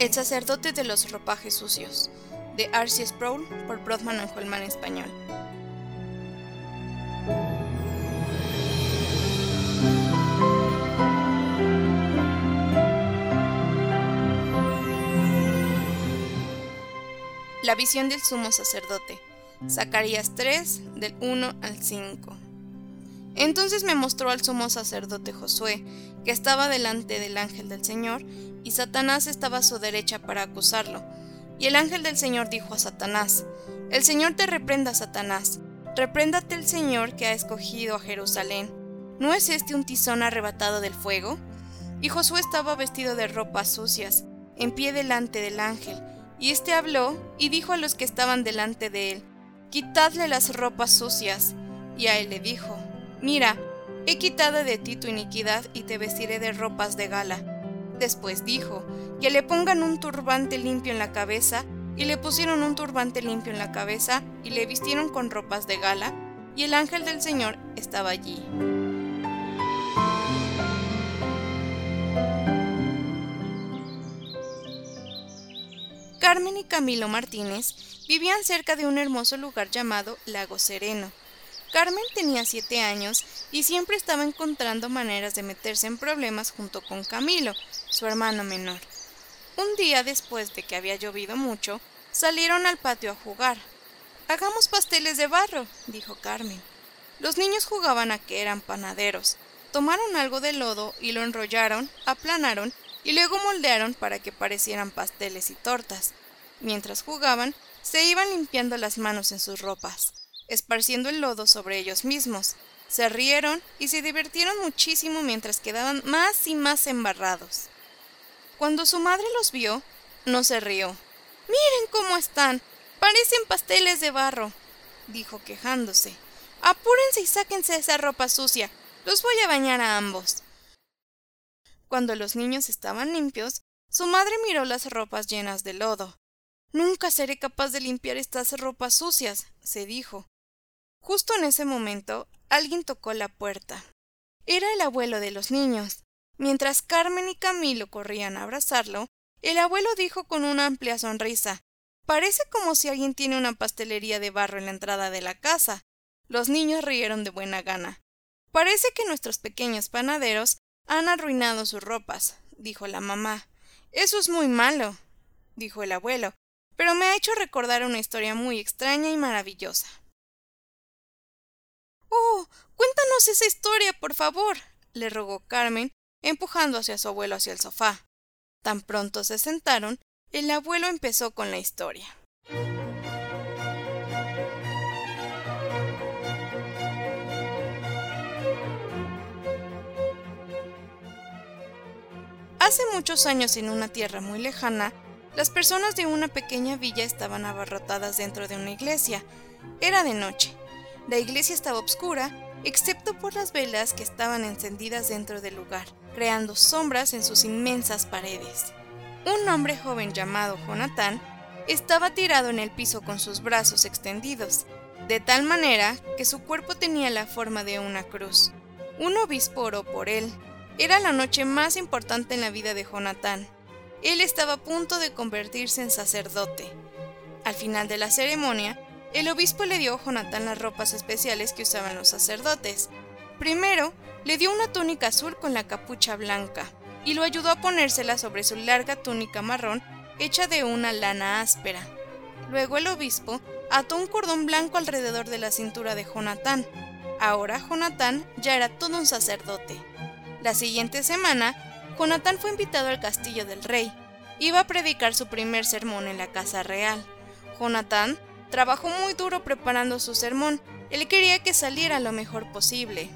El sacerdote de los ropajes sucios, de R.C. Sproul por Brodman and Holman español. La visión del sumo sacerdote. Zacarías 3, del 1 al 5. Entonces me mostró al sumo sacerdote Josué, que estaba delante del ángel del Señor, y Satanás estaba a su derecha para acusarlo. Y el ángel del Señor dijo a Satanás, El Señor te reprenda, Satanás, repréndate el Señor que ha escogido a Jerusalén. ¿No es este un tizón arrebatado del fuego? Y Josué estaba vestido de ropas sucias, en pie delante del ángel, y éste habló y dijo a los que estaban delante de él, Quitadle las ropas sucias. Y a él le dijo, Mira, he quitado de ti tu iniquidad y te vestiré de ropas de gala. Después dijo, que le pongan un turbante limpio en la cabeza, y le pusieron un turbante limpio en la cabeza, y le vistieron con ropas de gala, y el ángel del Señor estaba allí. Carmen y Camilo Martínez vivían cerca de un hermoso lugar llamado Lago Sereno. Carmen tenía siete años y siempre estaba encontrando maneras de meterse en problemas junto con Camilo, su hermano menor. Un día después de que había llovido mucho, salieron al patio a jugar. Hagamos pasteles de barro, dijo Carmen. Los niños jugaban a que eran panaderos. Tomaron algo de lodo y lo enrollaron, aplanaron y luego moldearon para que parecieran pasteles y tortas. Mientras jugaban, se iban limpiando las manos en sus ropas, esparciendo el lodo sobre ellos mismos. Se rieron y se divirtieron muchísimo mientras quedaban más y más embarrados. Cuando su madre los vio, no se rió. Miren cómo están. Parecen pasteles de barro, dijo quejándose. Apúrense y sáquense esa ropa sucia. Los voy a bañar a ambos. Cuando los niños estaban limpios, su madre miró las ropas llenas de lodo. Nunca seré capaz de limpiar estas ropas sucias, se dijo. Justo en ese momento, alguien tocó la puerta. Era el abuelo de los niños. Mientras Carmen y Camilo corrían a abrazarlo, el abuelo dijo con una amplia sonrisa Parece como si alguien tiene una pastelería de barro en la entrada de la casa. Los niños rieron de buena gana. Parece que nuestros pequeños panaderos han arruinado sus ropas, dijo la mamá. Eso es muy malo, dijo el abuelo, pero me ha hecho recordar una historia muy extraña y maravillosa. Oh, cuéntanos esa historia, por favor, le rogó Carmen, empujando hacia su abuelo hacia el sofá. Tan pronto se sentaron, el abuelo empezó con la historia. Hace muchos años en una tierra muy lejana, las personas de una pequeña villa estaban abarrotadas dentro de una iglesia. Era de noche. La iglesia estaba oscura, excepto por las velas que estaban encendidas dentro del lugar, creando sombras en sus inmensas paredes. Un hombre joven llamado Jonathan estaba tirado en el piso con sus brazos extendidos, de tal manera que su cuerpo tenía la forma de una cruz. Un obispo oró por él. Era la noche más importante en la vida de Jonathan. Él estaba a punto de convertirse en sacerdote. Al final de la ceremonia, el obispo le dio a Jonathan las ropas especiales que usaban los sacerdotes. Primero, le dio una túnica azul con la capucha blanca, y lo ayudó a ponérsela sobre su larga túnica marrón hecha de una lana áspera. Luego el obispo ató un cordón blanco alrededor de la cintura de Jonatán. Ahora Jonatán ya era todo un sacerdote. La siguiente semana, Jonatán fue invitado al castillo del rey. Iba a predicar su primer sermón en la casa real. Jonatán trabajó muy duro preparando su sermón. Él quería que saliera lo mejor posible.